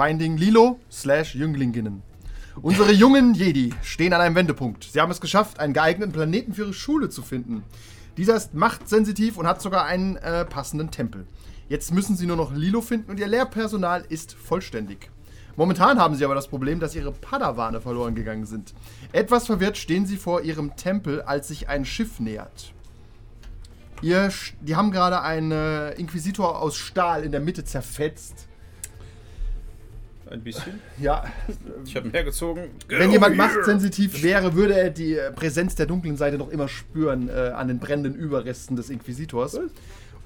Finding Lilo slash Jünglinginnen. Unsere jungen Jedi stehen an einem Wendepunkt. Sie haben es geschafft, einen geeigneten Planeten für ihre Schule zu finden. Dieser ist machtsensitiv und hat sogar einen äh, passenden Tempel. Jetzt müssen sie nur noch Lilo finden und ihr Lehrpersonal ist vollständig. Momentan haben sie aber das Problem, dass ihre Padawane verloren gegangen sind. Etwas verwirrt stehen sie vor ihrem Tempel, als sich ein Schiff nähert. Ihr, die haben gerade einen äh, Inquisitor aus Stahl in der Mitte zerfetzt. Ein bisschen. Ja, Ich habe mehr gezogen. Wenn jemand machtsensitiv wäre, würde er die Präsenz der dunklen Seite noch immer spüren äh, an den brennenden Überresten des Inquisitors.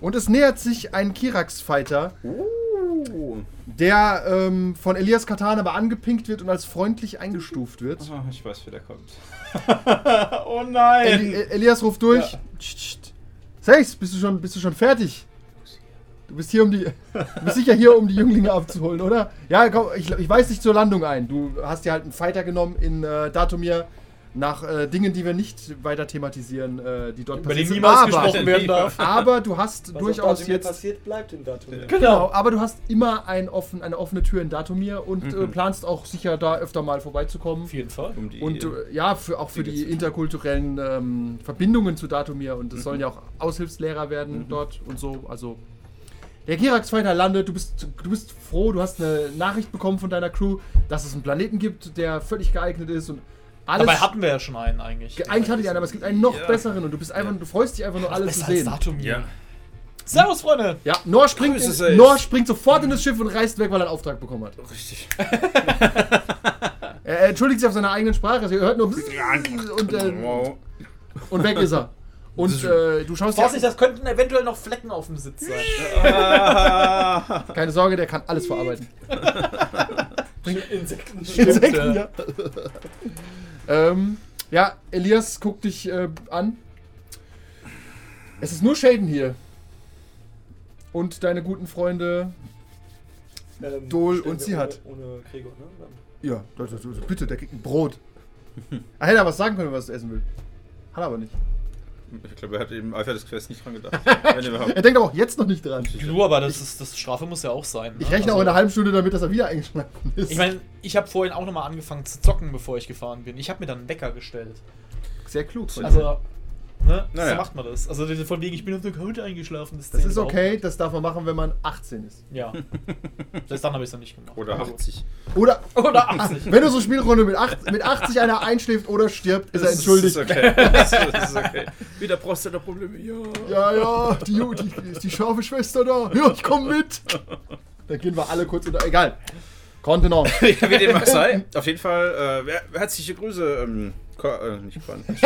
Und es nähert sich ein Kirax-Fighter, Uh. der ähm, von Elias Katan aber angepinkt wird und als freundlich eingestuft wird. Ah, ich weiß, wer da kommt. oh nein! Eli Elias ruft durch. Ja. Sex, bist du schon, bist du schon fertig? Du bist hier um die. Du bist sicher hier, um die Jünglinge abzuholen, oder? Ja, komm, ich, ich weise dich zur Landung ein. Du hast dir halt einen Fighter genommen in äh, Datumir nach äh, Dingen, die wir nicht weiter thematisieren, äh, die dort Über die sind. niemals aber, gesprochen werden darf. aber du hast Was durchaus auf jetzt. passiert, bleibt in Datumir. Genau, aber du hast immer ein offen, eine offene Tür in Datumir und Mhm. äh, planst auch sicher da öfter mal vorbeizukommen. Auf jeden Fall. Um die Und äh, ja, für, auch für die interkulturellen ähm, Verbindungen zu Datumir. Und es sollen ja auch Aushilfslehrer werden dort und so. Also, der Kirax-Fighter landet. Du bist, du bist froh, du hast eine Nachricht bekommen von deiner Crew, dass es einen Planeten gibt, der völlig geeignet ist. Und alles. Dabei hatten wir ja schon einen eigentlich. Ge- Eigentlich hatte ich einen, aber es gibt einen noch Ja. besseren und du bist einfach, du freust dich einfach nur, alle zu Besser als sehen. Datum hier. Ja. Servus, Freunde! Ja, Nor springt, Grüße in. Nor springt sofort in das Schiff und reist weg, weil er einen Auftrag bekommen hat. Richtig. Er, entschuldigt sich auf seiner eigenen Sprache, also ihr hört nur und, äh, Wow. und weg ist er. Und äh, du schaust Vorsicht, das könnten eventuell noch Flecken auf dem Sitz sein. keine Sorge, der kann alles verarbeiten. Insekten. Insekten, ja. ähm, ja, Elias guckt dich äh, an. Es ist nur Shaden hier. Und deine guten Freunde. Ähm, Dol und sie ohne- hat. Ohne Gregor, ne? Ja, bitte, der kriegt ein Brot. Er hätte aber was sagen können, was er essen will. Hat er aber nicht. Ich glaube, er hat im Eifer des Quests nicht dran gedacht. Er denkt aber auch jetzt noch nicht dran. Du, aber das, ist, das Strafe muss ja auch sein. Ich ne? rechne auch in Also, einer halben Stunde damit, dass er wieder eingeschlafen ist. Ich meine, ich habe vorhin auch nochmal angefangen zu zocken, bevor ich gefahren bin. Ich habe mir dann einen Wecker gestellt. sehr klug. Also, ne? Naja. So macht man das. Also diese von wegen, ich bin auf der Couch eingeschlafen. Das, das ist okay, nicht. das darf man machen, wenn man 18 ist. Ja. Selbst dann habe ich es dann nicht gemacht. Oder Aber gut. 80. Oder Oder 80. wenn du so Spielrunde mit, 8, mit 80 einer einschläft oder stirbt, ist er Das entschuldigt. Ist okay. Das ist, das okay. Wieder Prostata-Probleme. Ja. Ja, ja, die, die, ist die scharfe Schwester da. Ja, ich komm mit. Dann gehen wir alle kurz unter. Egal. Kontenance. Ja, wie dem auch sei. Auf jeden Fall, äh, herzliche Grüße. Ähm, Ko äh, nicht Korn.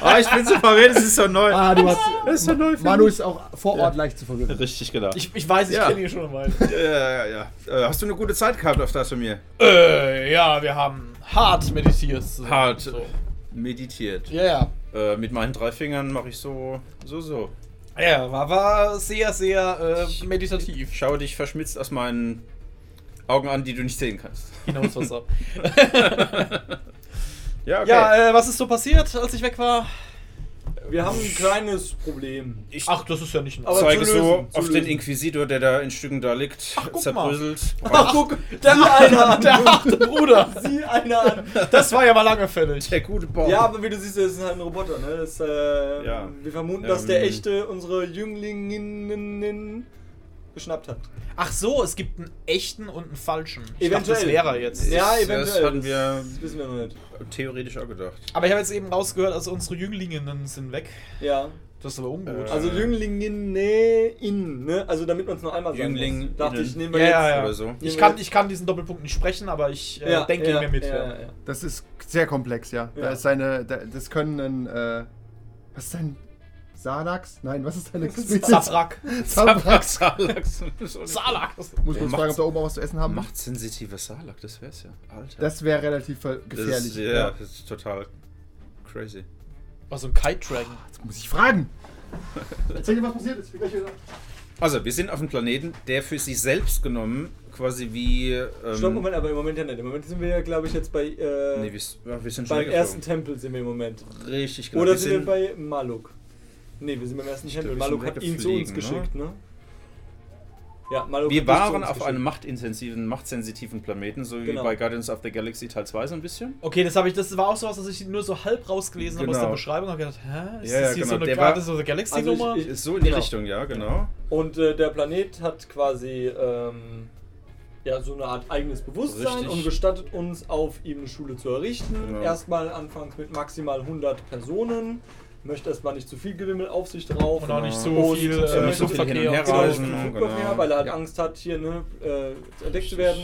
Ah, ich bin so verwirrt, es ist so neu. Ah, du hast. Das ist so neu für Manu mich. ist auch vor Ort leicht zu verwirren. Richtig, genau. Ich, ich weiß, ich Ja. kenne ihn schon mal. ja, ja, ja. Äh, hast du eine gute Zeit gehabt auf das von mir? Äh, ja, wir haben hart meditiert. Hart So. meditiert. Ja, ja. Äh, mit meinen drei Fingern mache ich so, so, so. Ja, war, war sehr, sehr äh, meditativ. Schau dich verschmitzt aus meinen Augen an, die du nicht sehen kannst. Hinaus was ab. Ja, okay. Ja, äh, was ist so passiert, als ich weg war? Wir haben ein kleines Problem. ich Ach, das ist ja nicht ein Aber zeige so lösen, zu auf den lösen. Inquisitor, der da in Stücken da liegt, Ach, guck zerbröselt. Ach, guck, der, einer an. der achte Bruder. Sieh einer an. Das war ja mal lange fällig. Der gute Baum. Ja, aber wie du siehst, das ist halt ein Roboter, ne? Das, äh, Ja. Wir vermuten, Ähm. dass der echte unsere Jünglinnen geschnappt hat. Ach so, es gibt einen echten und einen falschen. Ich Eventuell. dachte, das wäre er jetzt. Ja, eventuell. Das hatten wir Das wissen wir noch nicht. theoretisch auch gedacht. Aber ich habe jetzt eben rausgehört, also unsere Jünglinnen sind weg. Ja. Das ist aber ungut. Äh, Also Jünglingen, ne, in, ne? Also damit man es nur einmal sagen Jüngling muss. Dachte innen. ich, nehmen wir Ja, jetzt. ja, ja. Oder so. ich, kann, ich kann diesen Doppelpunkt nicht sprechen, aber ich äh, Ja, denke ja, mir mit. Ja, Ja, ja, ja. Das ist sehr komplex, ja. Da ist seine. Da, das können. Äh, was ist sein. Sanax? Nein, was ist deine Zabrak. Zabrax. Salax. Salak. Muss man fragen, ob da oben auch was zu essen haben. Machtsensitiver Salak, das wär's ja. Alter. Das wäre relativ ver- Das gefährlich. ist, ja, das ist total crazy. Also ein Kite Dragon. Jetzt muss ich fragen. Erzähl dir, was passiert ist. Also, wir sind auf einem Planeten, der für sich selbst genommen quasi wie. Ähm, Stopp, Moment, aber im Moment ja nicht. Im Moment sind wir ja, glaube ich, jetzt bei. Äh, Nee, wir, ja, wir sind schon beim ersten. Tempel sind wir im Moment. Richtig, genau. Oder wir sind wir bei Maluk? Nee, wir sind beim ersten Tempel. wir Maluk hat ihn zu uns weggefliegen, geschickt, ne? Ja, Maluk Wir waren auf geschickt. einem machtintensiven, machtsensitiven Planeten, so Genau. wie bei Guardians of the Galaxy Teil 2 so ein bisschen. Okay, das habe ich, das war auch sowas, was ich nur so halb rausgelesen habe aus Genau. der Beschreibung. Habe gedacht, hä? Ist Ja, das ja, hier genau. so eine Der Guardians of the Galaxy Also ich- Nummer? ich- Ist so in die Genau. Richtung, ja, genau. Und äh, der Planet hat quasi ähm, ja, so eine Art eigenes Bewusstsein Richtig. und gestattet uns, auf ihm eine Schule zu errichten. Genau. Erstmal anfangs mit maximal 100 Personen. Möchte erstmal nicht zu viel Gewimmel auf sich drauf. Und auch nicht so viel äh, äh, nicht so hin und Genau, genau. weil er halt Ja. Angst hat, hier ne, äh, entdeckt zu werden.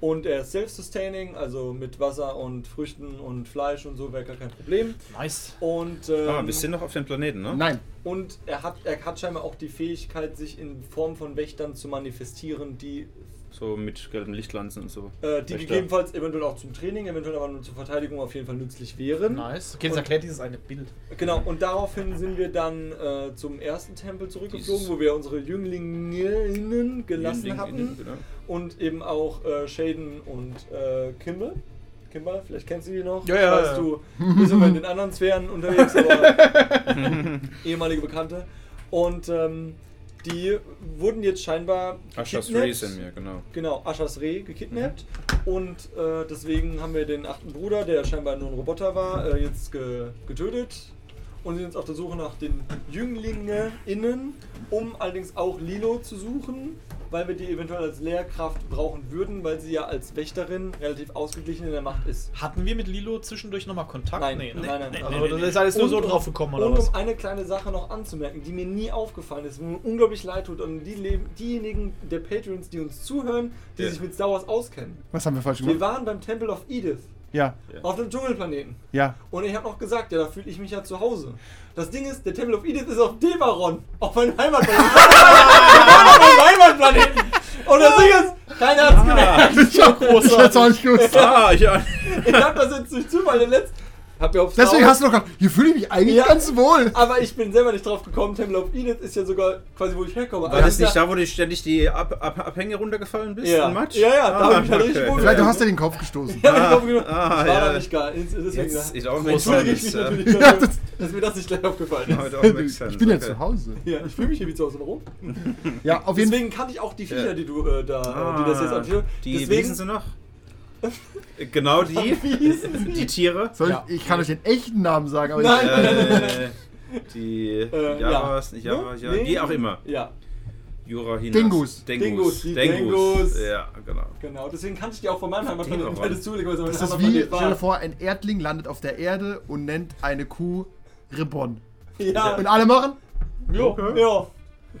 Und er ist self-sustaining, also mit Wasser und Früchten und Fleisch und so wäre gar kein Problem. Nice. Und, ähm, Ah, wir sind noch auf dem Planeten, ne? Nein. und er hat, er hat scheinbar auch die Fähigkeit, sich in Form von Wächtern zu manifestieren, die, So mit gelben Lichtlanzen und so. äh, die Wächter. gegebenenfalls eventuell auch zum Training, eventuell aber nur zur Verteidigung auf jeden Fall nützlich wären. Nice. Okay, das Und- erklärt dieses eine Bild. Genau, und daraufhin sind wir dann äh, zum ersten Tempel zurückgeflogen, wo wir unsere Jünglinnen gelassen Jüngling- hatten. Genau. Und eben auch äh, Shaden und äh, Kimber. Kimber, vielleicht kennst du die noch. Ja, ja, Weißt ja. du, bist immer in den anderen Sphären unterwegs, aber ehemalige Bekannte. Und ähm, die wurden jetzt scheinbar Aschas. Race in mir, genau. Genau, Aschas Reh gekidnappt. Und äh, deswegen haben wir den achten Bruder, der scheinbar nur ein Roboter war, äh, jetzt ge getötet. Und sind jetzt auf der Suche nach den JünglingInnen, um allerdings auch Lilo zu suchen, weil wir die eventuell als Lehrkraft brauchen würden, weil sie ja als Wächterin relativ ausgeglichen in der Macht ist. Hatten wir mit Lilo zwischendurch nochmal Kontakt? Nein, nee, ne? nein, nein, Also nein, das ist alles nur Und so drauf gekommen, oder Und was? um eine kleine Sache noch anzumerken, die mir nie aufgefallen ist, wo mir unglaublich leid tut, und die leben, diejenigen der Patrons, die uns zuhören, die Ja. sich mit Star Wars auskennen. Was haben wir falsch Wir gemacht? waren beim Temple of Edith Ja. auf dem Dschungelplaneten. Ja. Und ich habe noch gesagt, ja, da fühle ich mich ja zu Hause. Das Ding ist, der Temple of Edith ist auf Debaron, auf meinem Heimatplaneten. auf meinem Heimatplaneten. Und das Ding ist, keiner hat's gemerkt. Ich hab ich hätt's auch nicht gewusst. Ah, ja. Ich habe das jetzt durch Zufall den letzten. Hab ja auf Star Deswegen Wars- hast du doch gedacht, hier fühle ich mich eigentlich Ja. ganz wohl. Aber ich bin selber nicht drauf gekommen, Temple of Edith ist ja sogar quasi, wo ich herkomme. War Also das ist nicht da, wo du ständig die Ab Ab Abhänge runtergefallen bist? Ja. Ja, ja, da hab ich halt richtig wohl Vielleicht du hast dir den Kopf gestoßen. Ja, ich glaube, ah, das war ja. da nicht geil. Deswegen Jetzt, ich auch entschuldige ich mich ja. natürlich, Ja, dafür, das- dass mir das nicht gleich aufgefallen ist. Ich bin ja okay. zu Hause. Ja, ich fühle mich hier wie zu Hause rum. Ja, auf jeden Fall. Deswegen kannte ich auch die Viecher, Ja. die du äh, da, äh, die das jetzt Ah, anführen. Die, hießen sie noch? genau die. Wie hießen sie? Die Tiere. Soll Ja. ich, ich kann euch den echten Namen sagen, aber Nein. Äh, die Äh, Javas, ja. nicht Javas, ja, Nee. wie auch immer. Ja, Jura Hinas. Dingus. Dengus. Dingus, die Dengus. Ja, genau. genau. Deswegen kannte ich die auch von meinem Heimatplaneten, das ich, das ist wie, stell dir vor, ein Erdling landet auf der Erde und nennt eine Kuh Ribbon. Ja, Und alle machen? ja, ja.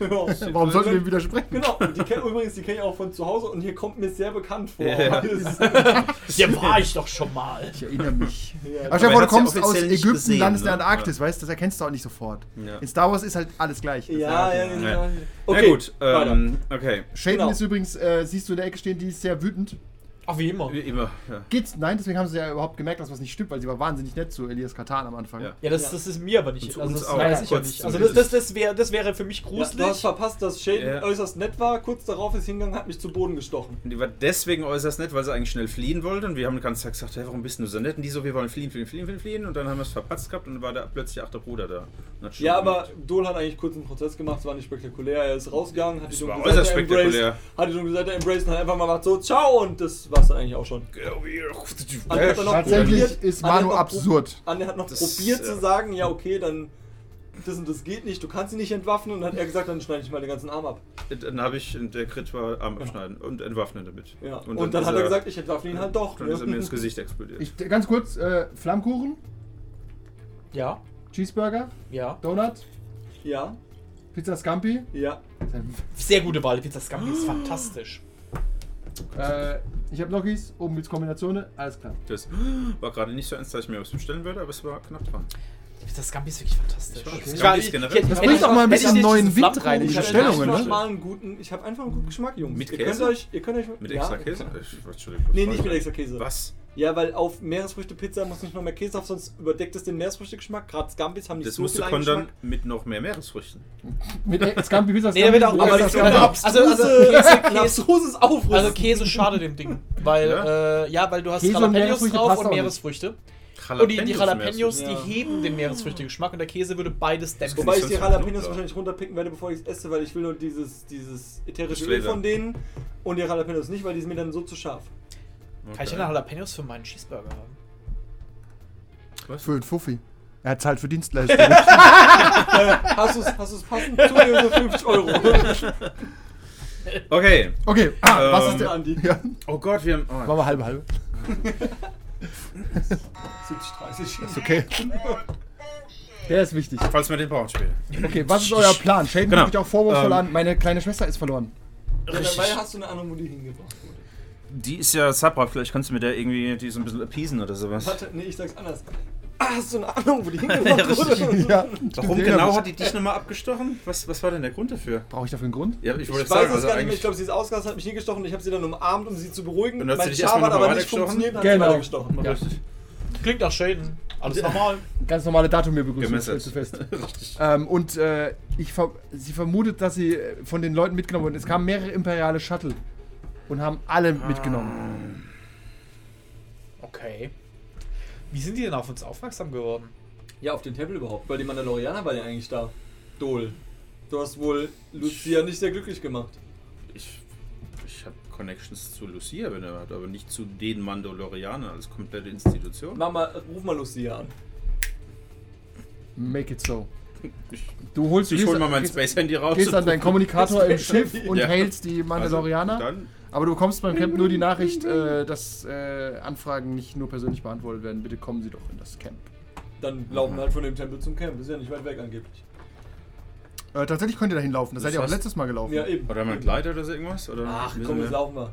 ja. Warum sollten wir ihm widersprechen? Genau, die kenn, übrigens, die kenne ich auch von zu Hause und hier kommt mir sehr bekannt vor. Ja. Ja, war ich doch schon mal. Ich erinnere mich. Ja. Aber stell du kommst ja aus Ägypten, gesehen, landest in ne? der Antarktis, weißt du, das erkennst du auch nicht sofort. Ja. In Star Wars ist halt alles gleich. Ja, ja, ja. Ja. ja. Na gut, ähm, okay. Shaden Genau. ist übrigens, äh, siehst du in der Ecke stehen, die ist sehr wütend. Ach, wie immer. Wie immer. Ja. Geht's? Nein, deswegen haben sie ja überhaupt gemerkt, dass was nicht stimmt, weil sie war wahnsinnig nett zu Elias Katan am Anfang. Ja. Ja, das, Ja. das ist mir aber nicht. Also das auch, weiß ich ja nicht. Also das, das, das, wär, das wäre für mich Ja, du gruselig. hast verpasst, dass Shaden Ja. äußerst nett war. Kurz darauf ist hingegangen, hat mich zu Boden gestochen. Und die war deswegen äußerst nett, weil sie eigentlich schnell fliehen wollte. Und wir haben die ganze Zeit gesagt, hey, warum bist du so nett? Und die so, wir wollen fliehen, fliehen, fliehen, fliehen, fliehen. Und dann haben wir es verpatzt gehabt und dann war da plötzlich auch der Bruder da. Ja, aber gemacht. Dol hat eigentlich kurz einen Prozess gemacht, es war nicht spektakulär. Er ist rausgegangen, hat die war äußerst Seite embraced, hat die dunkle Seite embraced und hat einfach mal gemacht so, ciao und das war's dann eigentlich auch schon. Andi hat dann noch Tatsächlich probiert- ist hat Manu noch absurd. Andi hat noch Das, probiert ja. zu sagen, ja okay, dann das und das geht nicht, du kannst ihn nicht entwaffnen und dann hat er gesagt, dann schneide ich mal den ganzen Arm ab. Dann habe ich, der Crit war Arm abschneiden und entwaffnen damit. Ja. Und, dann, ist hat er gesagt, ich entwaffne ihn halt doch. Dann ne? ist er mir ins Gesicht explodiert. Ich, ganz kurz, äh, Flammkuchen, Ja, Cheeseburger, ja. Donut, ja, Pizza Scampi. ja. Sehr gute Wahl. Pizza Scampi ist fantastisch. Äh, ich habe Gnocchis, oben gibt's Kombinationen, alles klar. Das war gerade nicht so ernst, dass ich mir was bestellen würde, aber es war knapp dran. Das Scampi ist wirklich fantastisch. mag Ich Scampis ich- generell. ich- ich- Das hätte bringt ich doch mal ein ich bisschen neuen Wind rein in die Bestellungen, einfach ne? mal einen guten, ich habe einfach einen guten Geschmack, Jungs. Mit ihr Käse? könnt euch, ihr könnt euch Mit ja, extra Käse? Ich- Entschuldigung. Nee, nicht mit extra Käse. Was? Ja, weil auf Meeresfrüchte-Pizza muss nicht noch mehr Käse drauf, sonst überdeckt es den Meeresfrüchte-Geschmack. Gerade Scampis haben nicht Das so musst du viel kontern mit noch mehr Meeresfrüchten. Mit Scampi Pizza. Nee, wird auch Aber das das ist also- also Käse- Aufrüsten. Also Käse schade dem Ding. Weil, Ja? äh, ja, weil du hast Käse Jalapenos drauf und. Meeresfrüchte. Und die, die Jalapenos, Ja. die heben den Meeresfrüchte-Geschmack und der Käse würde beides dämpfen. Wobei ich die Jalapenos wahrscheinlich runterpicken werde, bevor ich es esse, weil ich will nur dieses, dieses ätherische Das Öl von denen und die Jalapenos nicht, weil die sind mir dann so zu scharf. Kann ich denn Jalapenos für meinen Cheeseburger haben? Für einen Fuffi. Er hat zahlt für Dienstleistungen. Hast du es hast du's passend? Tu mir so 50 Euro. Okay. Okay, ah, was Ähm, ist der? Andi. Ja, Oh Gott, wir haben. machen Oh. wir halbe halbe. 70, 30. Ist okay. Der ist wichtig. Falls wir den brauchen später. Okay, was ist euer Plan? Shaden Genau. mich auch vorwurfsvoll Ähm, an. Meine kleine Schwester ist verloren. Ja, dabei hast du eine die hingebracht. Die ist ja Sabra, vielleicht kannst du mit der irgendwie die so ein bisschen appeasen oder sowas. Warte, nee, ich sag's anders. Ah, hast du eine Ahnung, wo die hingebracht wurde? ja, Warum genau hat die dich nochmal abgestochen? Was, was war denn der Grund dafür? Brauche ich dafür einen Grund? Ja, ich Ich wollte weiß sagen, es also gar nicht mehr. Ich glaube, sie ist ausgerastet, hat mich hingestochen und ich habe sie dann umarmt, um sie zu beruhigen. Und dann hat sie mein dich Schaf hat aber mal nicht funktioniert, hat Genau. sie weitergestochen. Ja. Richtig. Klingt nach Shaden. Alles normal. Ganz normale Datum mir begrüßen. Gemessert. stellst du fest. ähm, und äh, ich ver sie vermutet, dass sie von den Leuten mitgenommen wurden. Es kamen mehrere imperiale Shuttle und haben alle mitgenommen. Okay. Wie sind die denn auf uns aufmerksam geworden? Ja, auf den Tempel überhaupt, weil die Mandalorianer waren ja eigentlich da. Dol. Du hast wohl Lucia nicht sehr glücklich gemacht. Ich, ich habe Connections zu Lucia, wenn er hat, aber nicht zu den Mandalorianern als komplette Institution. Mach mal, ruf mal Lucia an. Make it so. Du holst ich hol mal mein Space Handy raus. gehst an deinen Kommunikator im Schiff und Ja. hailst die Mandalorianer. Also, dann, aber du bekommst beim Camp nur die Nachricht, äh, dass äh, Anfragen nicht nur persönlich beantwortet werden. Bitte kommen Sie doch in das Camp. Dann laufen wir halt von dem Tempel zum Camp. Ist ja nicht weit weg angeblich. Äh, tatsächlich könnt ihr da hinlaufen. Das, Das seid ihr auch letztes Mal gelaufen. Ja, eben. oder haben wir einen Gleiter oder so irgendwas? Oder Ach komm, wir- jetzt laufen wir.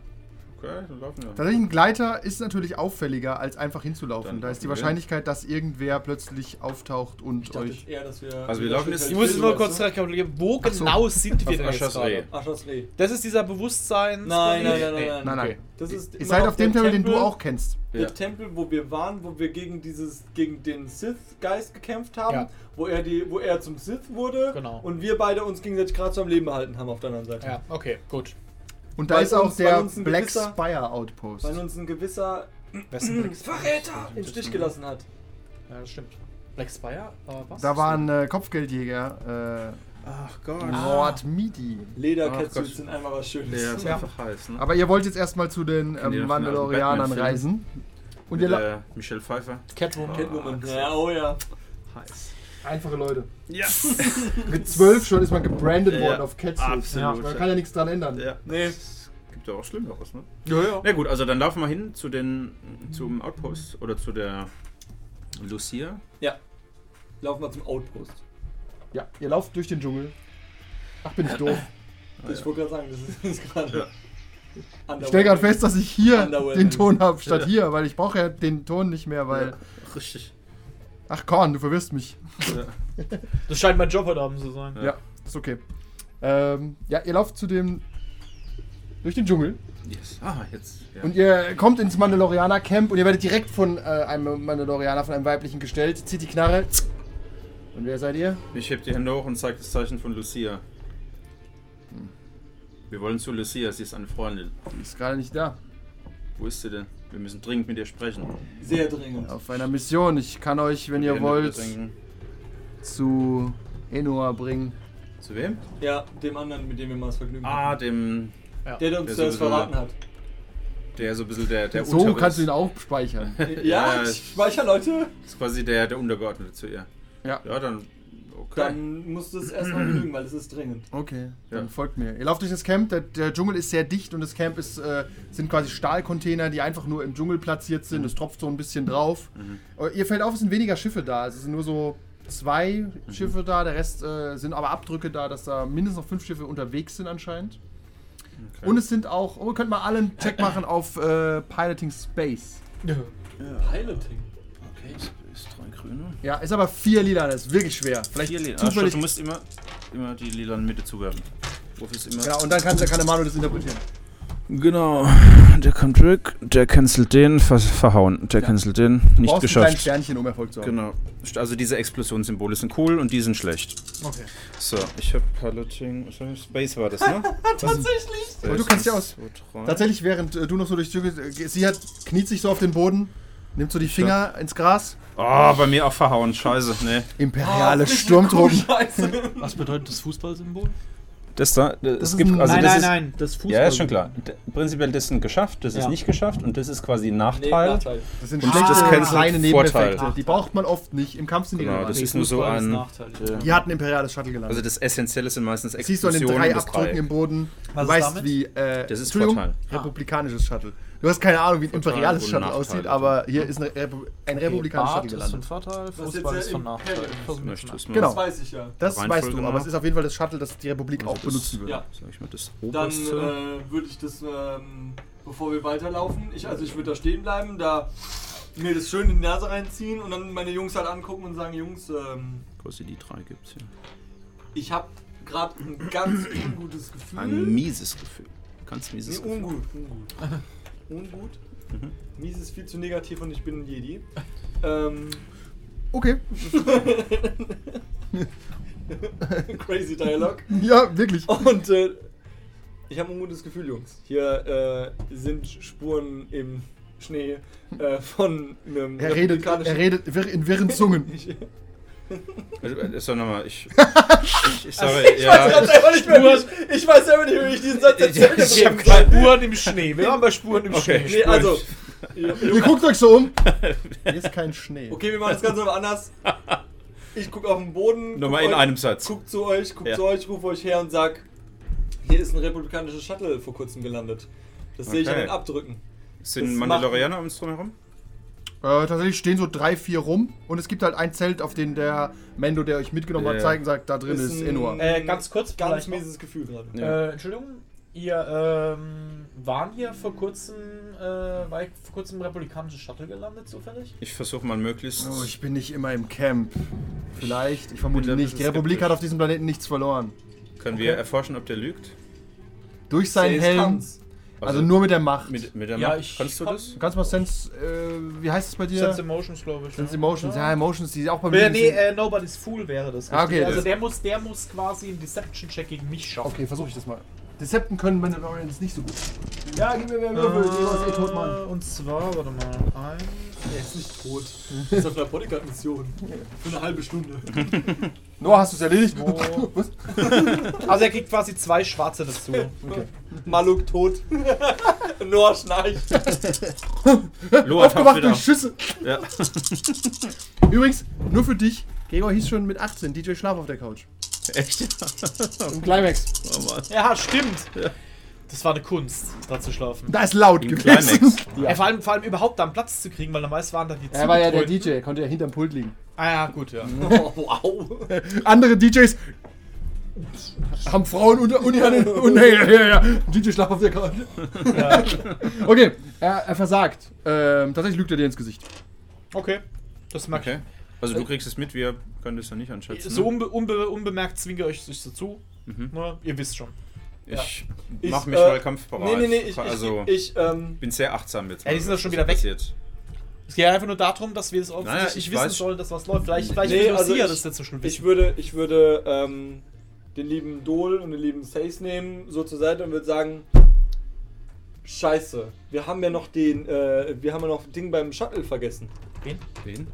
Okay, dann laufen wir. Tatsächlich ein Gleiter ist natürlich auffälliger, als einfach hinzulaufen. Dann da ist die. Wahrscheinlichkeit, dass irgendwer plötzlich auftaucht Ich und dachte euch. eher, dass wir. Also wir laufen jetzt- Ich muss jetzt nur kurz rekapitulieren. Wo so. genau sind wir denn gerade? Aschers Reh. Das ist dieser Bewusstsein. Nein, nein, nein, nein, nein. Nein, nein. Okay. Das ist Ihr seid auf dem der Tempel, den du auch kennst. Der Ja. Tempel, wo wir waren, wo wir gegen dieses, gegen den Sith-Geist gekämpft haben, Ja. wo er die, wo er zum Sith wurde Genau. und wir beide uns gegenseitig gerade so am Leben behalten haben auf der anderen Seite. Ja, okay, gut. Und da Weil ist auch uns- der Black gewisser- Spire Outpost. Weil uns ein gewisser Wessen Black Spire? Verräter im Stich gelassen hat. Ja, das stimmt. Black Spire? Aber was? Da war ein äh, Kopfgeldjäger, Ach Gott. äh, Lord Midi. Ledercatsuits sind einfach was Schönes. Der ist Ja. einfach heiß, ne? Aber ihr wollt jetzt erstmal zu den ähm, Mandalorianern reisen. Und Mit ihr der Michelle Pfeiffer. Catwoman. Catwoman. Ja, oh ja. Heiß. Einfache Leute. Ja. Mit zwölf schon ist man gebrandet Ja, worden auf Catsuits. absolut. Man kann ja nichts dran ändern. ja. Nee. Es gibt ja auch Schlimmeres, ne? Ja, ja. Na gut, also dann laufen wir hin zu den, zum Outpost oder zu der Lucia. Ja. Laufen wir zum Outpost. ja, ihr lauft durch den Dschungel. Ach, bin ich doof. Ich wollte gerade sagen, das ist gerade. Ja. Ich stelle gerade fest, dass ich hier den Ton habe statt Ja. hier, weil ich brauche ja den Ton nicht mehr, weil. Ja, richtig. Ach Korn, du verwirrst mich. Ja. Das scheint mein Job heute Abend zu sein. Ja. Ja, ist okay. Ähm, ja, ihr lauft zu dem. durch den Dschungel. Yes. Ah, jetzt. Ja. Und ihr kommt ins Mandalorianer Camp und ihr werdet direkt von äh, einem Mandalorianer, von einem weiblichen gestellt, zieht die Knarre. Und wer seid ihr? Ich heb die Hände hoch und zeige das Zeichen von Lucia. Wir wollen zu Lucia, sie ist eine Freundin. Die ist gerade nicht da. Wo ist sie denn? Wir müssen dringend mit ihr sprechen. Sehr dringend. Auf einer Mission. Ich kann euch, wenn ihr wollt, zu Enua bringen. Zu wem? Ja, dem anderen, mit dem wir mal das Vergnügen Ah, hatten. dem. Ja. Der, der uns der sowieso- verraten hat. Der so ein bisschen der. der so Unteres. kannst du ihn auch speichern. Ja, Ja, ich speicher Leute. ist quasi der, der Untergeordnete zu ihr. Ja. Ja, dann. Okay. Dann musst du es erstmal genügen, weil es ist dringend. Okay, dann Ja. folgt mir. Ihr lauft durch das Camp, der, der Dschungel ist sehr dicht und das Camp ist, äh, sind quasi Stahlcontainer, die einfach nur im Dschungel platziert sind. Es tropft so ein bisschen drauf. Aber Ihr fällt auf, es sind weniger Schiffe da. Es sind nur so zwei Schiffe da, der Rest äh, sind aber Abdrücke da, dass da mindestens noch fünf Schiffe unterwegs sind anscheinend. Okay. Und es sind auch, oh, ihr könnt mal alle einen Check machen auf äh, Piloting Space. Piloting. Grüne. Ja, ist aber vier lila, das ist wirklich schwer. Vielleicht Vier Lila. Ah, zufällig. du musst immer, immer die lila Mitte zuwerfen. Wofür ist immer. Genau, und dann kann, dann kann der Manuel das interpretieren. Genau. Der kommt weg, der cancelt den, ver verhauen. Der Ja. cancelt den, nicht brauchst ein geschafft. Sternchen, um Erfolg zu haben. Genau. Also diese Explosionssymbole sind cool und die sind schlecht. Okay. So, ich habe Piloting. Space war das, ne? Tatsächlich? Aber du kannst ja aus-. Tatsächlich, während äh, du noch so durch die Tür gehst, äh, sie hat, kniet sich so auf den Boden, nimmt so die Finger ins Gras. Oh, bei mir auch verhauen. Scheiße, ne. Imperiale Ah, Sturmtruppen. Scheiße. Was bedeutet das Fußballsymbol? Das da, das, ist es gibt, also nein, das nein, ist, nein. Das Fußball. Ja, ist schon klar. D- Prinzipiell das ist geschafft, das ist Ja. nicht geschafft und das ist quasi ein Nee, Nachteil. Nachteil. Das sind Und schlechte das cancelt kleine Vorteil. Nebeneffekte. Die braucht man oft nicht. Im Kampf sind die Genau, relevant. das ist nur so ist ein. nachteilig. äh, Hier hat ein imperiales Shuttle gelandet. Also das Essentielle sind meistens Siehst du an den Explosionen drei das Abdrücken im Boden. Was du ist weißt, damit? wie. Äh, Das ist Vorteil. republikanisches Shuttle. Du hast keine Ahnung, wie ein imperiales Shuttle aussieht, aber hier ist eine Repu ein republikanisches Shuttle ist von gelandet. Vorteil, Fußball ist von Nachteil. Genau. Das weiß ich ja. Das weißt du, aber es ist auf jeden Fall das Shuttle, das die Republik Also auch das- benutzen würde. Ja. Sag ich mal, das Dann oberste. äh, würde ich das, ähm, bevor wir weiterlaufen, ich, also ich würde da stehen bleiben, da mir das schön in die Nase reinziehen und dann meine Jungs halt angucken und sagen, Jungs, ähm, quasi die drei gibt's hier. ich habe gerade ein ganz ungutes Gefühl. Ein mieses Gefühl. Ganz nee, mieses Gefühl. ungut, ungut. Ungut. Mhm. Mies ist viel zu negativ und ich bin ein Jedi. Ähm, Okay. crazy Dialog. Ja, wirklich. Und äh, ich habe ein gutes Gefühl, Jungs. Hier äh, sind Spuren im Schnee äh, von einem Er redet, er redet in wirren Zungen. Ich, Also, äh, Sag nochmal, ich. Ich, ich sage, ich, weiß ganz ja. einfach nicht mehr, wie ich, ich weiß selber nicht mehr, wie ich diesen Satz erzählen Ich soll. hab grad- Spuren im Schnee. Wir haben bei Spuren im Okay. Schnee. Nee, also. Ihr guckt euch so um. Hier ist kein Schnee. Okay, wir machen das Ganze nochmal anders. Ich gucke auf den Boden. Nochmal in euch- einem Satz. Guck zu euch, guck Ja. zu euch, ruf euch her und sag: Hier ist ein republikanisches Shuttle vor kurzem gelandet. Das sehe ich an Okay. den Abdrücken. Sind Das Mandalorianer um uns drumherum? Äh, tatsächlich stehen so drei, vier rum und es gibt halt ein Zelt, auf den der Mendo, der euch mitgenommen hat, und sagt, da drin ist, ein Enor. Äh, ganz kurz Ganz vielleicht noch. mieses Gefühl gerade. Ja. Äh, Entschuldigung, ihr ähm, waren hier vor kurzem, äh, war hier vor kurzem ein republikanisches Shuttle gelandet, zufällig? Ich versuche mal möglichst. Oh, ich bin nicht immer im Camp. Vielleicht, ich vermute nicht. Die Republik skeptisch. hat auf diesem Planeten nichts verloren. Können wir erforschen, ob der lügt? Durch seinen Helm, Tanz. Also nur mit der Macht. Mit, mit der Ja, Macht. ich Kannst du das? Du kannst mal Sense, äh, wie heißt es bei dir? Sense Emotions, glaube ich. Sense Emotions. Ja, Emotions, die auch bei Ja, mir. nee, äh, Nobody's Fool wäre das. Ah, okay, also der muss, der muss quasi einen Deception-Check gegen mich schaffen. okay, versuche ich das mal. Decepten können Mandalorians nicht so gut. Ja, gib mir mehr Würfel, Äh, Gregor ist eh tot, Mann. Und zwar, warte mal, eins. Er ist nicht tot. Er ist auf einer Bodyguard-Mission. Für eine halbe Stunde. Noah, hast du es erledigt? Wo- Was? Also er kriegt quasi zwei schwarze dazu. Okay. Maluk tot. Noah schnarcht. Loa Aufgemacht wieder. durch Schüsse. Ja. Übrigens, nur für dich, Gregor hieß schon mit 18 DJ Schlaf auf der Couch. Echt? Im Climax. Oh Mann. Ja, stimmt. Das war eine Kunst, da zu schlafen. Da ist laut Im gewesen. Climax. Ja. vor, allem, vor allem überhaupt da einen Platz zu kriegen, weil damals waren da die Er war ja der. DJ, er konnte ja hinterm Pult liegen. Ah ja, gut, ja. Oh, wow. Andere DJs haben Frauen unter Uni an den. Und, ja, ja, ja. DJ Schlaf auf der Couch. ja. Okay, er, er versagt. Ähm, tatsächlich lügt er dir ins Gesicht. Okay, das mag Okay. Also du kriegst es mit, wir können das ja nicht anschätzen. So ne? unbe unbe unbemerkt zwinge ich euch dazu. Mhm. Ne? Ihr wisst schon. Ich Ich, mach mich äh, mal kampfbereit. Nee, nee, nee, ich, also, ich, ich, ähm, bin sehr achtsam jetzt. Ja, die mal, sind doch schon wieder weg. Passiert. Es geht einfach nur darum, dass wir es offensichtlich ich wissen weiß. sollen, dass was läuft. Vielleicht, vielleicht Nee, also ich- das jetzt so schon ich wissen. würde, ich würde ähm, den lieben Dol und den lieben Sace nehmen, so zur Seite und würde sagen, Scheiße, wir haben ja noch den, äh, wir haben ja noch ein Ding beim Shuttle vergessen. Wen? Wen?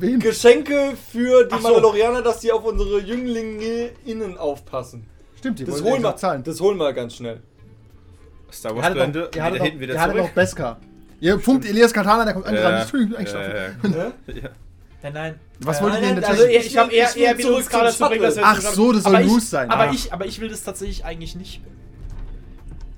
Wen? Geschenke für die Ach so. Mandalorianer, dass sie auf unsere Jünglinge innen aufpassen. Stimmt, die Das wollen holen, wir, zahlen. das holen wir ganz schnell. Star Wars Blende, noch, ihr wieder hattet wieder ihr hattet noch zurück. Beskar. Ihr funkt Elias Katana, der kommt angerannt. Ja, ja, ja. Ja. Nein, nein. Was wollt ihr denn Also ich, ich habe eher, eher wieder zurück uns gerade zu bringen, dass wir Ach so, das soll Loose sein. Aber, Ah. ich, aber ich will das tatsächlich eigentlich nicht.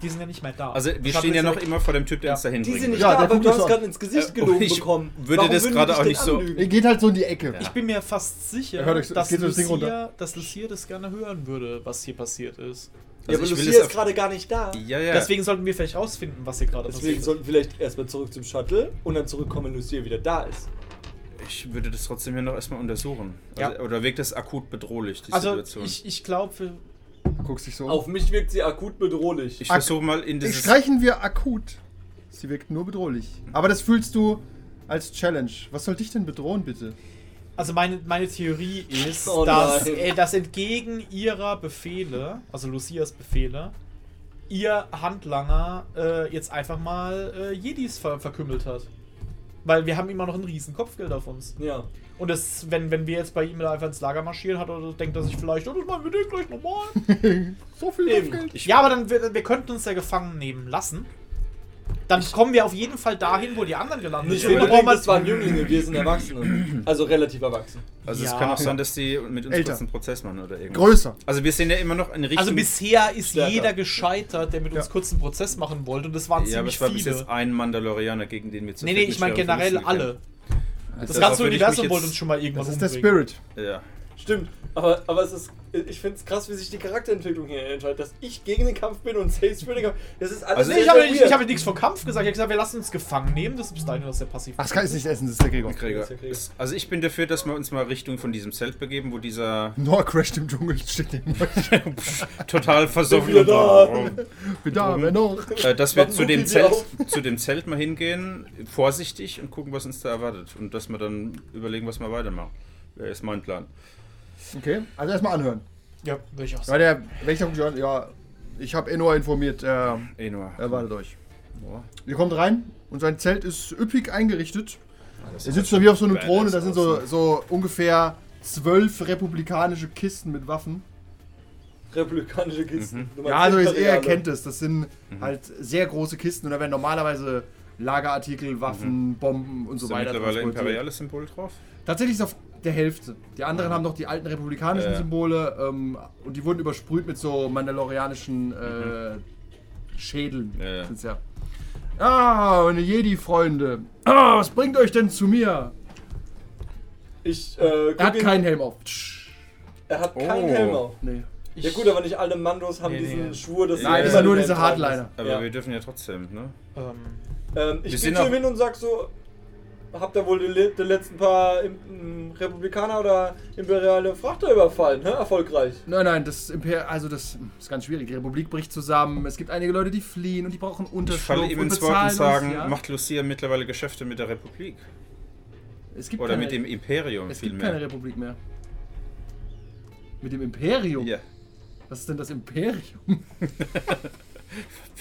Die sind ja nicht mehr da. Also wir stehen ja noch immer vor dem Typ, der uns dahin Die sind nicht. Ja, da, der aber guckt du uns hast an. gerade ins Gesicht Äh, gelogen ich bekommen. würde das würden gerade auch nicht so- anlügen? Ihr geht halt so in die Ecke. Ich bin mir fast sicher, Ja, hört euch- es dass, geht so das Ding Lucia, runter. dass Lucia das gerne hören würde, was hier passiert ist. Ja, aber ich will Lucia ist auf- gerade gar nicht da. Ja, ja. Deswegen sollten wir vielleicht rausfinden, was hier gerade Deswegen passiert. sollten wir vielleicht erstmal zurück zum Shuttle und dann zurückkommen, wenn Lucia wieder da ist. ich würde das trotzdem ja noch erstmal untersuchen. Ja. Also, oder wirkt das akut bedrohlich, die Also, Situation? ich, ich glaube, Guckst dich so um. Auf mich wirkt sie akut bedrohlich. ich versuche mal in dieses... streichen wir akut. Sie wirkt nur bedrohlich. Aber das fühlst du als Challenge. Was soll dich denn bedrohen, bitte? Also meine, meine Theorie ist, Oh dass, äh, dass entgegen ihrer Befehle, also Lucias Befehle, ihr Handlanger äh, jetzt einfach mal äh, Jedis ver verkümmelt hat. Weil wir haben immer noch ein riesen Kopfgeld auf uns. ja. Und das, wenn, wenn wir jetzt bei ihm da einfach ins Lager marschieren, hat er denkt er sich vielleicht, oh, das machen wir den gleich nochmal. So viel Eben. Kopfgeld. Ich, ja, aber dann wir, wir könnten uns ja gefangen nehmen lassen. Dann kommen wir auf jeden Fall dahin, wo die anderen gelandet Nicht sind. Dann unbedingt, das waren Jünglinge, wir sind Erwachsene. Also relativ erwachsen. also Ja. es kann auch sein, dass die mit uns Älter. kurz einen Prozess machen oder irgendwas. Größer. Also wir sind ja immer noch in Richtung... Also bisher ist Stärker. jeder gescheitert, der mit uns Ja. kurz einen Prozess machen wollte und das waren ja, aber ziemlich es war bis viele. jetzt ein Mandalorianer, gegen den wir zu Nee, nee, ich meine generell alle. Das Darauf ganze Universum wollte uns schon mal irgendwann Das ist der umbringen. Spirit. Ja. Stimmt, aber, aber es ist, ich finde es krass, wie sich die Charakterentwicklung hier entscheidet. Dass ich gegen den Kampf bin und Sace für den Kampf. Das ist alles Also sehr, ich habe weird. ich habe nichts vom Kampf gesagt. Ich habe gesagt, wir lassen uns gefangen nehmen. Das ist bis dahin nur sehr passiv. Ach, das kann ich nicht essen, das ist der Gregor. Gregor. ist ja Gregor. Es- Also ich bin dafür, dass wir uns mal Richtung von diesem Zelt begeben, wo dieser Noah crasht im Dschungel, steht neben total versoffen wieder da. Bin da, wer noch? äh, dass wir zu dem Zelt zu dem Zelt mal hingehen, vorsichtig und gucken, was uns da erwartet und dass wir dann überlegen, was wir weitermachen. Wäre ist mein Plan. Okay, also erstmal anhören. Ja, würde ich auch Weil sagen. der Wächter guckt sich an, ja, ich habe nur informiert, er Eh nur. erwartet euch. Boah. Ihr kommt rein und sein Zelt ist üppig eingerichtet. Das Er sitzt da wie auf so einem badass Thron, da sind so, ne? so ungefähr zwölf republikanische Kisten mit Waffen. Republikanische Kisten. Meinst Ja, also ist, ihr erkennt es, das sind halt sehr große Kisten und da werden normalerweise Lagerartikel, Waffen, Bomben und so Ist da weiter mittlerweile transportiert. imperiales Symbol drauf? Tatsächlich ist es auf der Hälfte. Die anderen haben noch die alten republikanischen Ja. Symbole ähm, und die wurden übersprüht mit so mandalorianischen äh, Schädeln. Ja, ja. Sind's ja. Ah, meine Jedi-Freunde. Ah, was bringt euch denn zu mir? Ich, äh, Er hat keinen Helm auf. Er hat keinen Oh. Helm auf. Nee. Ja gut, aber nicht alle Mandos haben Nee, diesen nee. Schwur, dass Nein, immer nur diese Hardliner. Aber Ja. wir dürfen ja trotzdem, ne? Ähm, Ähm, ich gehe zu ihm hin und sag so, habt ihr wohl die, die letzten paar im, m, Republikaner oder imperiale Frachter überfallen, ne? Erfolgreich. Nein, nein, das Imper also das ist ganz schwierig. Die Republik bricht zusammen. Es gibt einige Leute, die fliehen und die brauchen Ich Unterschlupf falle ihm und ins Wort und sagen, uns, ja? macht Lucia mittlerweile Geschäfte mit der Republik? es gibt Oder keine, mit dem Imperium Es gibt keine vielmehr? Republik mehr. Mit dem Imperium? Ja. Was ist denn das Imperium?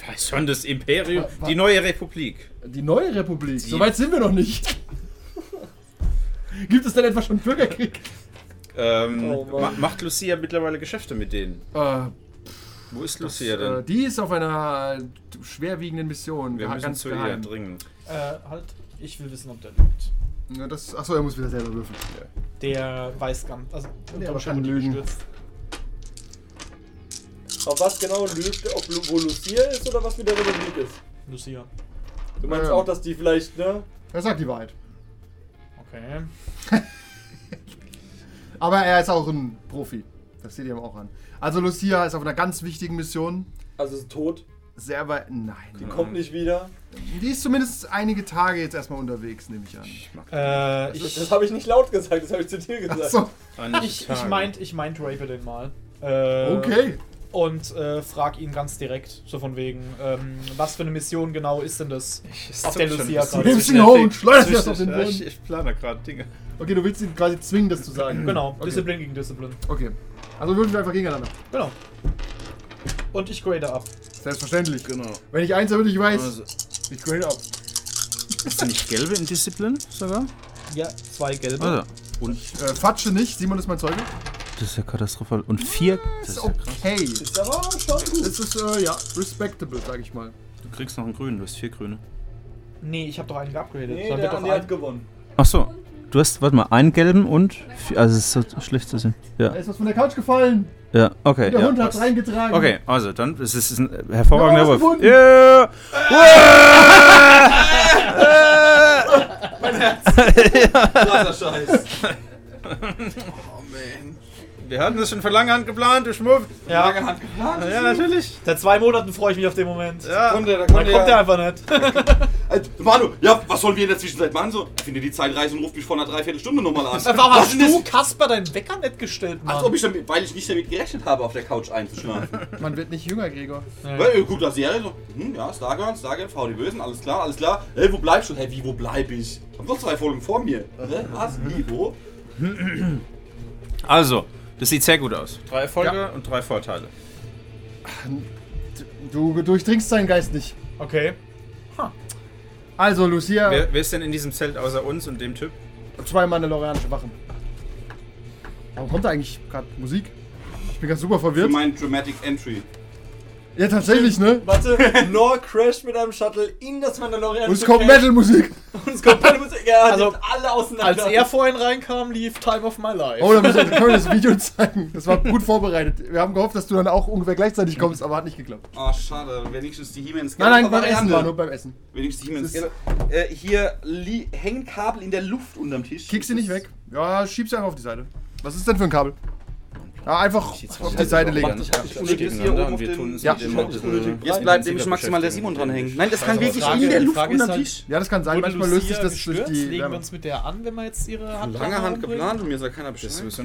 Weiß schon, das Imperium, die neue Republik. Die neue Republik. So weit sind wir noch nicht. Gibt es denn etwa schon Bürgerkrieg? Ähm, Oh macht Lucia mittlerweile Geschäfte mit denen? Äh, Wo ist Lucia äh, denn? die ist auf einer schwerwiegenden Mission. Wir müssen ganz zu geheim. ihr dringend. äh, halt, ich will wissen, ob der lügt. Ja, das, achso, er muss wieder selber würfeln. Der weiß gar nicht. Also, Der wurde lügen. gestürzt. Auf was genau lügt, ob wo Lucia ist oder was mit der Republik ist? Lucia. Du meinst Ja. auch, dass die vielleicht, ne? Er sagt die Wahrheit. Okay. Aber er ist auch ein Profi. Das seht ihr ihm auch an. Also Lucia ist auf einer ganz wichtigen Mission. Also ist tot, Sehr weit. Nein. die kommt nicht wieder. Die ist zumindest einige Tage jetzt erstmal unterwegs, nehme ich an. Ich Äh, Das, ich, das habe ich nicht laut gesagt, das habe ich zu dir gesagt. Achso, einige ich, ich meint, ich meint rape den mal. Äh, okay. Und äh, frag ihn ganz direkt, so von wegen, ähm, was für eine Mission genau ist denn das? Ich auf der Lucia gerade. Nimmst ihn hoch und schleuderst erst auf den Boden. Ich, ich plane gerade Dinge. Okay, du willst ihn quasi zwingen, das zu sagen. Genau, Okay. Disziplin gegen Disziplin. Okay. Also würfeln wir einfach gegeneinander. Genau. Und ich grade ab. Selbstverständlich. Genau. Wenn ich eins damit ich weiß, Also, ich grade ab. ist nicht gelbe in Disziplin sogar? Ja, zwei gelbe. Also, und Äh, Fatsche nicht, Simon ist mein Zeuge. Das ist ja katastrophal. Und vier. Das Das ist ist ja krass. okay. Ist aber schon gut. Das ist, äh, ja, respectable, sag ich mal. Du kriegst noch einen grünen, du hast vier grüne. Nee, ich habe doch einen geupgradet. Nee, Dann der Andi hat gewonnen. Ach so. Du hast, warte mal, einen gelben und. Vier, also, es ist so schlecht zu sehen. Da Ja, ist was von der Couch gefallen. ja, okay. Der ja, Hund hat reingetragen. Okay, also dann, es ist ein hervorragender Ja, Wurf. gewonnen. Ja! Krasser Scheiß. Wir hatten das schon vor langer Hand geplant, du Schmuff. Ja, Lange Hand geplant. Ja, natürlich. seit zwei Monaten freue ich mich auf den Moment. Ja. Kommt der, da Dann kommt kommt der. er einfach nicht. Äh, Manu, ja, was sollen wir in der Zwischenzeit machen? So, ich finde die Zeitreise und ruft mich vor einer Dreiviertelstunde nochmal an. Warum hast denn das? du Kasper deinen Wecker nicht gestellt, Mann? Als ob ich damit, weil ich nicht damit gerechnet habe, auf der Couch einzuschlafen. Man wird nicht jünger, Gregor. Weil, äh, gut, das Serie so, hm, ja, Stargirl, Stargirl, Frau die Bösen, alles klar, alles klar. Hey, wo bleibst du? Hey, wie, wo bleib ich? Hab noch zwei Folgen vor mir. Was? Wie, wo? Also, das sieht sehr gut aus. Drei Erfolge und drei Vorteile. Du durchdringst seinen Geist nicht. Okay. Also, Lucia, Wer, wer ist denn in diesem Zelt außer uns und dem Typ? zwei mandalorianische Wachen. Warum kommt da eigentlich gerade Musik? Ich bin ganz super Für verwirrt. mein Dramatic Entry. Ja, tatsächlich, ne? Warte, Nor crasht mit einem Shuttle in das Mandalorian. Und es kommt Metal-Musik. Und es kommt keine Musik. Ja, Also, alle auseinander. Als er vorhin reinkam, lief Time of My Life. Oh, da müssen wir, wir das Video zeigen. Das war gut vorbereitet. Wir haben gehofft, dass du dann auch ungefähr gleichzeitig kommst, aber hat nicht geklappt. Ah, schade. Wenigstens die He-Mans Nein, nein, beim Essen war nur beim Essen. Wenigstens die ist- äh, Hier hängen Kabel in der Luft unterm Tisch. Kick sie nicht weg. Ja, schieb sie einfach auf die Seite. Was ist denn für ein Kabel? Ja, einfach auf die Seite legen. Ja. wir den- bisschen- Jetzt bleibt nämlich maximal der Simon dranhängen. Nein, das kann wirklich in der Luft Frage ist unterm halt- Tisch. Ja, das kann sein. Manchmal löst sich das durch die Legen wir uns mit der an, wenn wir jetzt ihre Hand Lange Hand geplant und mir sagt keiner Das ist Bescheid. Das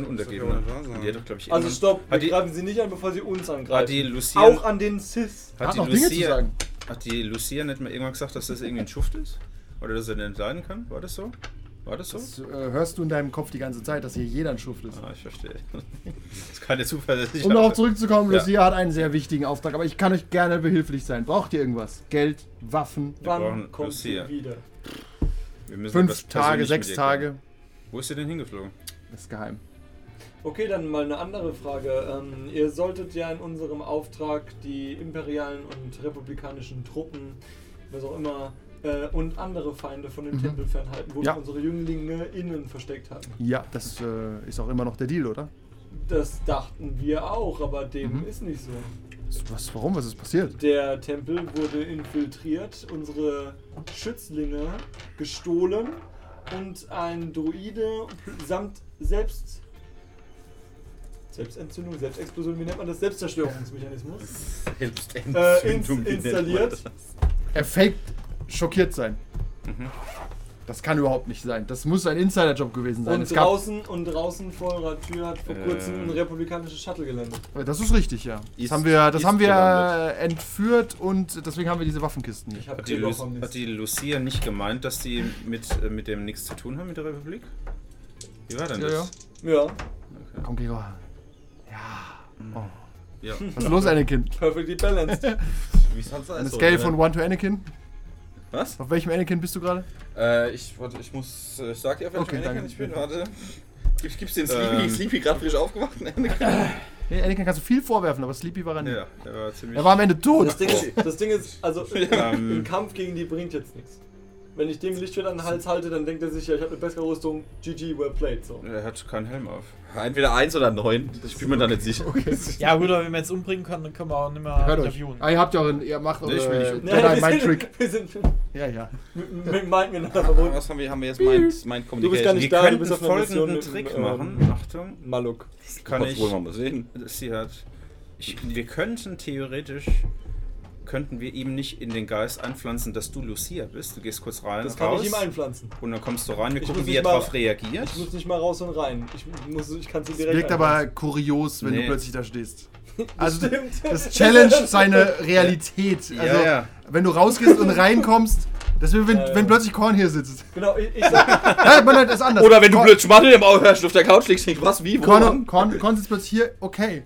sein. Hat doch, glaube ich, Also stopp, wir greifen sie nicht an, bevor sie uns angreifen. Auch an den Sis. hat die Lucia, hat die Lucia nicht mal irgendwann gesagt, dass das irgendwie ein Schuft ist? Oder dass er nicht leiden kann? War das so? War das so? Das äh, hörst du in deinem Kopf die ganze Zeit, dass hier jeder ein Schuft ist. Ah, ich verstehe. Das ist keine zuversichtliche Um darauf zurückzukommen, Ja. Lucia hat einen sehr wichtigen Auftrag, aber ich kann euch gerne behilflich sein. Braucht ihr irgendwas? Geld, Waffen? Wir Wann kommt sie Lucia. wieder? Wir müssen Fünf Tage, sechs Tage? Wo ist sie denn hingeflogen? Das ist geheim. Okay, dann mal eine andere Frage. Ähm, ihr solltet ja in unserem Auftrag die imperialen und republikanischen Truppen, was auch immer, äh, und andere Feinde von dem Mhm. Tempel fernhalten, wo Ja. wir unsere Jünglinge innen versteckt hatten. Ja, das äh, ist auch immer noch der Deal, oder? Das dachten wir auch, aber dem Mhm. ist nicht so. Was, warum? Was ist passiert? Der Tempel wurde infiltriert, unsere Schützlinge gestohlen und ein Druide samt Selbst. Selbstentzündung, Selbstexplosion, wie nennt man das? Selbstzerstörungsmechanismus. Äh, ins, Selbstentzündung, wie nennt man installiert. das? Er faked schockiert sein. Mhm. Das kann überhaupt nicht sein. Das muss ein Insiderjob gewesen sein. Und Es gab, draußen, und draußen vor eurer Tür hat vor kurzem Äh. ein republikanisches Shuttle gelandet. das ist richtig, ja. Das Ist- haben wir, das haben wir gelandet. entführt und deswegen haben wir diese Waffenkisten hier. Hat die, Lu hat die Lucia nicht gemeint, dass die mit, äh, mit dem nichts zu tun haben mit der Republik? Wie war denn Ja, das? Ja, Komm, Gregor. Ja. Was ist los, Anakin? perfectly balanced. Wie soll's sein? Eine So, Scale äh, von 1 to Anakin? Was? Auf welchem Anakin bist du gerade? Äh, ich, warte, ich muss. äh, Ich sag dir, auf welchem Okay, Anakin danke. ich bin. Warte. Gibst, gibst den Sleepy, Ähm. Sleepy gerade frisch aufgewacht? Anakin? Nee, Anakin kannst du viel vorwerfen, aber Sleepy war er nicht. Ja, der war ziemlich. Er war am Ende tot. Das Ding ist, das Ding ist also ein Kampf gegen die bringt jetzt nichts. Wenn ich dem Lichtschwert an den Hals halte, dann denkt er sich, ja, ich habe eine bessere Rüstung, GG, well played. So. er hat keinen Helm auf. Entweder eins oder neun. Ich bin mir da nicht sicher. Ja, gut, aber wenn wir jetzt umbringen können, dann können wir auch nicht mehr Hört euch. interviewen. Ah, ihr habt ja auch einen, ihr macht Nee, ich will nicht Nee, Jedi wir, Mind sind, Trick. wir sind Ja, ja. mit, mit Mind miteinander verbunden. Was haben wir? Haben wir jetzt Mind, Mind Du bist gar nicht Wir da, du bist auf folgenden mit dem, Trick ähm, machen. Achtung, Maluk. kann ich. wohl mal sehen. Sie hat. Ich, wir könnten theoretisch. Könnten wir ihm nicht in den Geist einpflanzen, dass du Lucia bist? Du gehst kurz rein, Das kann raus ich ihm einpflanzen. und dann kommst du rein. Wir Ich gucken, wie nicht er mal- darauf reagiert. Ich muss nicht mal raus und rein. Ich, muss, ich kann sie Es direkt wirkt aber kurios, wenn Nee. du plötzlich da stehst. Also Stimmt. das challenge seine Realität. Also Ja, ja. wenn du rausgehst und reinkommst, das ist wie wenn, Ja, ja. wenn plötzlich Korn hier sitzt. Genau, ich, ich sag, Ja, man hat das anders. Oder wenn du Korn, plötzlich Mathe im Auge hörst und auf der Couch liegst, denkst, was, wie, wo? Korn? Korn, Korn sitzt plötzlich hier, okay.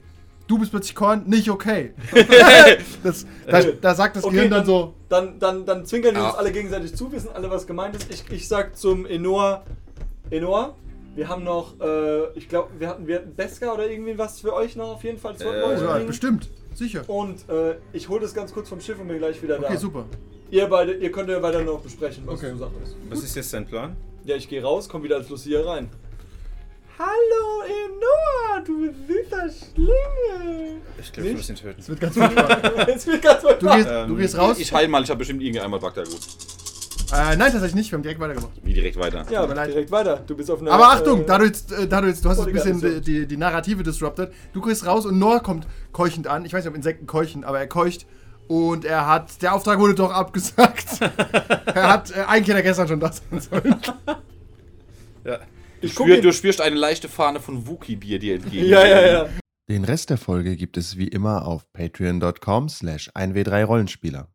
Du bist plötzlich Korn, nicht okay. das, da, da sagt das Okay, Gehirn dann dann- so, dann, dann, dann zwinkern wir Ja. uns alle gegenseitig zu, wissen alle, was gemeint ist. Ich, ich sag zum Enoa, Enoa, wir haben noch, äh, ich glaube, wir hatten, wir hatten Beska oder irgendwie was für euch noch auf jeden Fall. Äh, euch ja, bringen. bestimmt, sicher. Und äh, ich hole das ganz kurz vom Schiff und bin gleich wieder da. Okay, super. Ihr beide, ihr könnt ja weiter noch besprechen, was Okay. zu Sache ist. Was ist jetzt dein Plan? Ja, ich gehe raus, komm wieder als Lucia rein. Hallo Enoa, du süßer Schlinge. Ich glaube, Nicht? müssen ihn töten. Es wird ganz furchtbar. Jetzt wird ganz Du gehst, Ähm, du gehst raus. Ich heil mal, ich habe bestimmt irgendein einmal Bagdad gut. Äh, nein, tatsächlich nicht. Wir haben direkt weitergemacht. Wie direkt weiter. Ja, leid. direkt weiter. Du bist auf einer. Aber Achtung, äh, da du jetzt, äh, da du jetzt, du hast jetzt ein bisschen die, die, die Narrative disrupted. Du gehst raus und Noah kommt keuchend an. Ich weiß nicht, ob Insekten keuchen, aber er keucht. Und er hat, der Auftrag wurde doch abgesagt. er hat äh, eigentlich hätte er gestern schon das sein sollen. Ja. Ich Du, spür, du spürst eine leichte Fahne von Wookie-Bier dir entgegen. Ja, ja, ja. Den Rest der Folge gibt es wie immer auf patreon.com slash 1w3rollenspieler.